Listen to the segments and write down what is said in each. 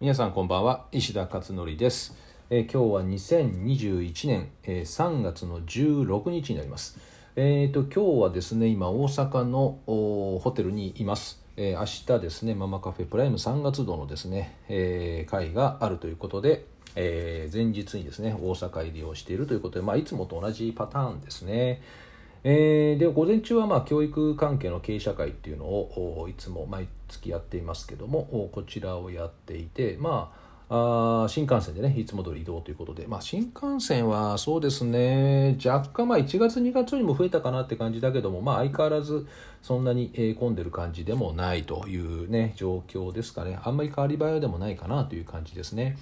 皆さんこんばんは。石田勝則です、えー、今日は2021年、えー、3月の16日になります。えーと、今日はですね今大阪のホテルにいます、えー、明日ですねママカフェプライム3月度のですね、えー、会があるということで、えー、前日にですね大阪入りをしているということで、まあ、いつもと同じパターンですね。えー、で午前中はまあ教育関係の経営者会っていうのをいつも毎月やっていますけどもこちらをやっていてまああ新幹線でねいつも通り移動ということで、まあ、新幹線はそうですね若干まあ1月2月よりも増えたかなって感じだけども、まあ、相変わらずそんなに混んでる感じでもないというね状況ですかねあんまり変わり映えでもないかなという感じですね。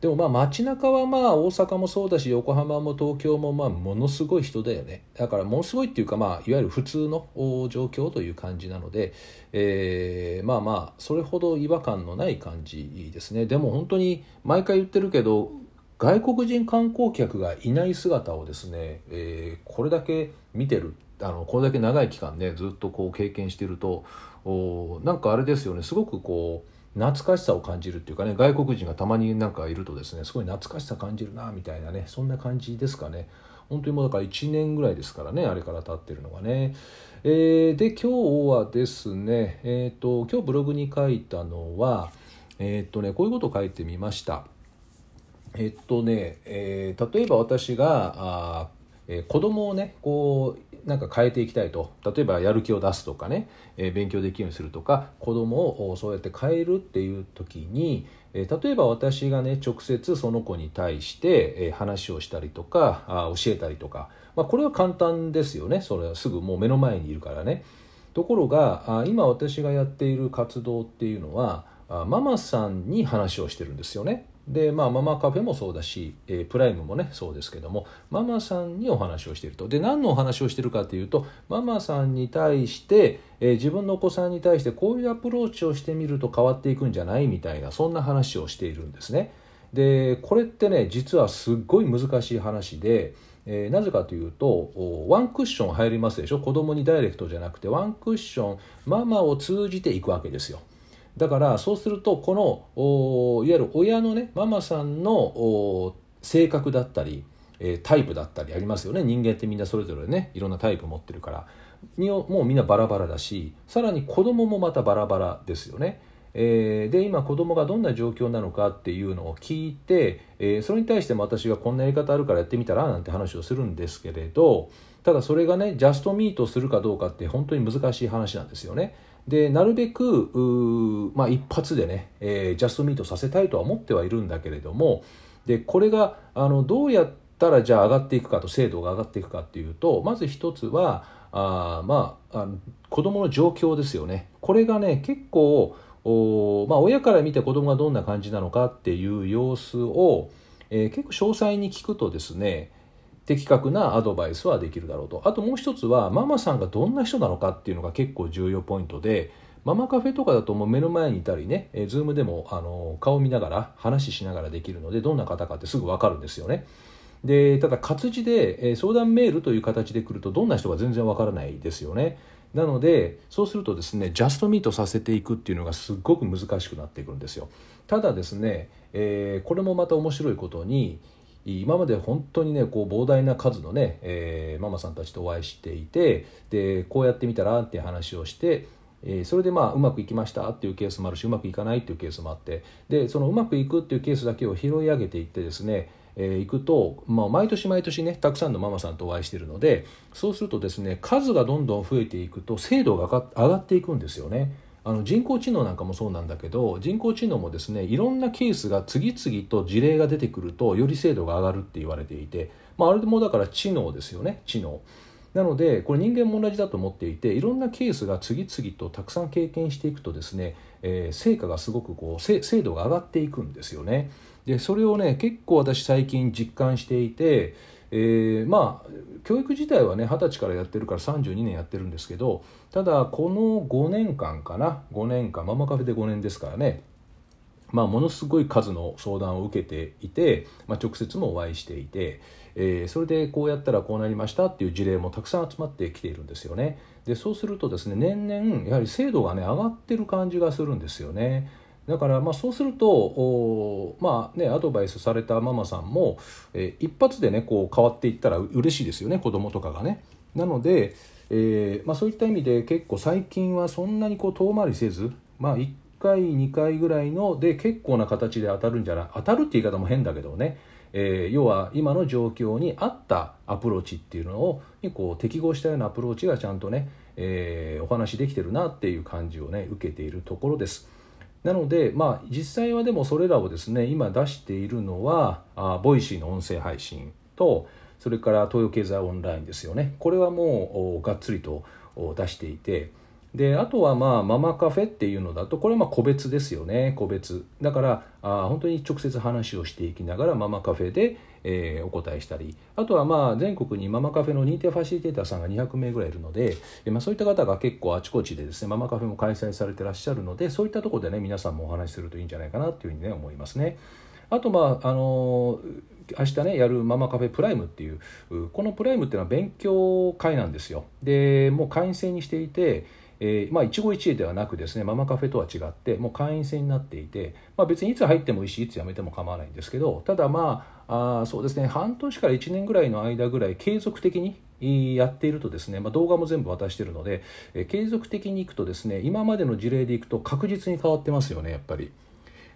でもまあ街中はまあ大阪もそうだし横浜も東京もまあものすごい人だよね。だからものすごいっていうかまあいわゆる普通の状況という感じなので、えー、まあまあそれほど違和感のない感じですね。でも本当に毎回言ってるけど外国人観光客がいない姿をですね、えー、これだけ見てるあのこれだけ長い期間ねずっとこう経験してるとおなんかあれですよね。すごくこう懐かしさを感じるっていうかね外国人がたまになんかいるとですねすごい懐かしさ感じるなみたいなねそんな感じですかね。本当にもうだから1年ぐらいですからねあれから経ってるのがね、えー、で今日はですねえっ、ー、と今日ブログに書いたのはえっ、ー、とねこういうことを書いてみました。えっとね、え、例えば私が、えー、子供をねこうなんか変えていきたいと例えばやる気を出すとかね、えー、勉強できるようにするとか子供をそうやって変えるっていう時に、えー、例えば私がね直接その子に対して、えー、話をしたりとかあ教えたりとか、まあ、これは簡単ですよねそれはすぐもう目の前にいるからね。ところがあ今私がやっている活動っていうのはママさんに話をしてるんですよね。でまあママカフェもそうだし、え、プライムもねそうですけどもママさんにお話をしているとで何のお話をしているかというとママさんに対して、え、自分のお子さんに対してこういうアプローチをしてみると変わっていくんじゃないみたいなそんな話をしているんですね。でこれってね実はすっごい難しい話で、えー、なぜかというとワンクッション入りますでしょ？子供にダイレクトじゃなくてワンクッションママを通じていくわけですよ。だからそうするとこのいわゆる親のねママさんの性格だったりタイプだったりありますよね人間ってみんなそれぞれねいろんなタイプ持ってるからにもうみんなバラバラだしさらに子供もまたバラバラですよね。えー、で今子供がどんな状況なのかっていうのを聞いて、えー、それに対しても私がこんなやり方あるからやってみたらなんて話をするんですけれどただそれがねジャストミートするかどうかって本当に難しい話なんですよね。でなるべくまあ、一発でね、えー、ジャストミートさせたいとは思ってはいるんだけれどもでこれがあのどうやったらじゃあ上がっていくかと精度が上がっていくかっていうとまず一つはあまああの子どもの状況ですよね。これがね結構お、まあ、親から見て子どもがどんな感じなのかっていう様子を、えー、結構詳細に聞くとですね的確なアドバイスはできるだろうとあともう一つはママさんがどんな人なのかっていうのが結構重要ポイントでママカフェとかだともう目の前にいたりね、えー、ズームでもあの顔見ながら話しながらできるのでどんな方かってすぐ分かるんですよね。でただ活字で、えー、相談メールという形で来るとどんな人か全然分からないですよね。なのでそうするとですねジャストミートさせていくっていうのがすっごく難しくなっていくんですよ。ただですね、えー、これもまた面白いことに今まで本当にねこう膨大な数のね、えー、ママさんたちとお会いしていてでこうやってみたらって話をして、えー、それでまあうまくいきましたっていうケースもあるしうまくいかないっていうケースもあってでそのうまくいくっていうケースだけを拾い上げていってですねえー、行くと、まあ、毎年毎年ねたくさんのママさんとお会いしているのでそうするとですね数がどんどん増えていくと精度が上がっていくんですよね。あの人工知能なんかもそうなんだけど人工知能もですねいろんなケースが次々と事例が出てくるとより精度が上がるって言われていて、まあ、あれもだから知能ですよね知能。なのでこれ人間も同じだと思っていていろんなケースが次々とたくさん経験していくとですね、えー、成果がすごくこう精度が上がっていくんですよね。でそれをね結構私最近実感していてえー、まあ教育自体はね二十歳からやってるから32年やってるんですけどただこの5年間かな5年間ママカフェで5年ですからねまあ、ものすごい数の相談を受けていて、まあ、直接もお会いしていて、えー、それでこうやったらこうなりましたっていう事例もたくさん集まってきているんですよね。でそうするとですね年々やはり精度がね上がってる感じがするんですよね。だからまあそうするとおまあねアドバイスされたママさんも、えー、一発でねこう変わっていったら嬉しいですよね子供とかがね。なので、えーまあ、そういった意味で結構最近はそんなにこう遠回りせず、まあ、1回2回ぐらいので結構な形で当たるんじゃない当たるって言い方も変だけどね、えー、要は今の状況に合ったアプローチっていうのをにこう適合したようなアプローチがちゃんとね、えー、お話できてるなっていう感じをね受けているところです。なので、まあ、実際はでもそれらをですね今出しているのはあ Voicy の音声配信とそれから東洋経済オンラインですよね。これはもうがっつりと出していて。であとはまあママカフェっていうのだとこれはまあ個別ですよね。個別。だからあ本当に直接話をしていきながらママカフェで、えー、お答えしたりあとはまあ全国にママカフェの認定ファシリテーターさんが200名ぐらいいるので、えまあ、そういった方が結構あちこちでですねママカフェも開催されてらっしゃるのでそういったところでね皆さんもお話しするといいんじゃないかなというふうにね思いますね。あとまああの明日ねやるママカフェプライムっていうこのプライムっていうのは勉強会なんですよでもう会員制にしていてえー、まあ一期一会ではなくですねママカフェとは違ってもう会員制になっていて、まあ、別にいつ入ってもいいしいつ辞めても構わないんですけどただまああそうですね半年から1年ぐらいの間ぐらい継続的にやっているとですね、まあ、動画も全部渡してるので、え、継続的にいくとですね今までの事例でいくと確実に変わってますよねやっぱり。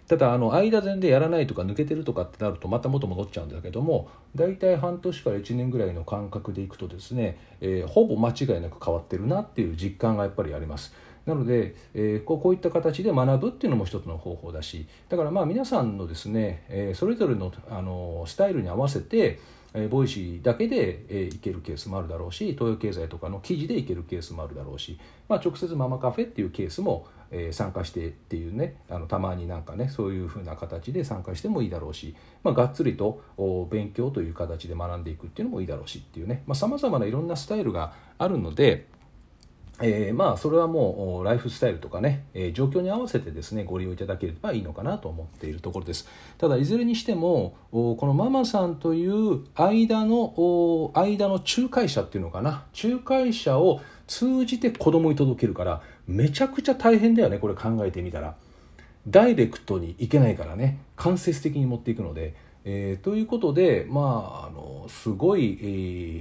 ただあの間前でやらないとか抜けてるとかってなるとまた元戻っちゃうんだけども大体半年から1年ぐらいの間隔でいくとですね、えー、ほぼ間違いなく変わってるなっていう実感がやっぱりあります。なので、えー、こうこういった形で学ぶっていうのも一つの方法だしだからまあ皆さんのですね、えー、それぞれのあのスタイルに合わせてえ Voicy だけで、えー、いけるケースもあるだろうし東洋経済とかの記事でいけるケースもあるだろうし、まあ、直接ママカフェっていうケースもえー、参加してっていうねあのたまになんかねそういうふうな形で参加してもいいだろうし、まあ、がっつりと勉強という形で学んでいくっていうのもいいだろうしっていうねさまざ、まないろんなスタイルがあるので。えー、まあそれはもうライフスタイルとかね、えー、状況に合わせてですねご利用いただければいいのかなと思っているところです。ただいずれにしてもこのママさんという間の間の仲介者っていうのかな。仲介者を通じて子供に届けるからめちゃくちゃ大変だよねこれ考えてみたら。ダイレクトにいけないからね間接的に持っていくので、えー、ということでまああのすごい、え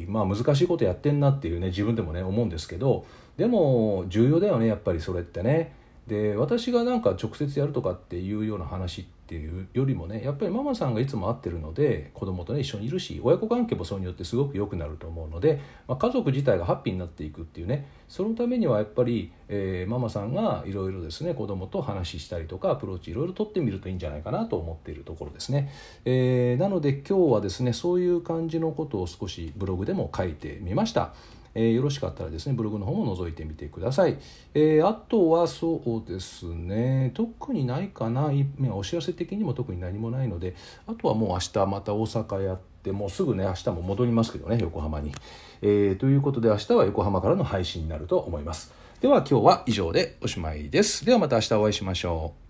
ー、まあ、難しいことやってんなっていうね自分でもね思うんですけどでも重要だよねやっぱりそれってね。で私がなんか直接やるとかっていうような話っていうよりもねやっぱりママさんがいつも会ってるので子供とね一緒にいるし親子関係もそれによってすごく良くなると思うので、まあ、家族自体がハッピーになっていくっていうねそのためにはやっぱり、えー、ママさんがいろいろですね子供と話したりとかアプローチいろいろとってみるといいんじゃないかなと思っているところですね、えー、なので今日はですねそういう感じのことを少しブログでも書いてみました。えー、よろしかったらですねブログの方も覗いてみてください、えー、あとはそうですね特にないかなお知らせ的にも特に何もないのであとはもう明日また大阪やってもうすぐね明日も戻りますけどね横浜に、えー、ということで明日は横浜からの配信になると思います。では今日は以上でおしまいです。ではまた明日お会いしましょう。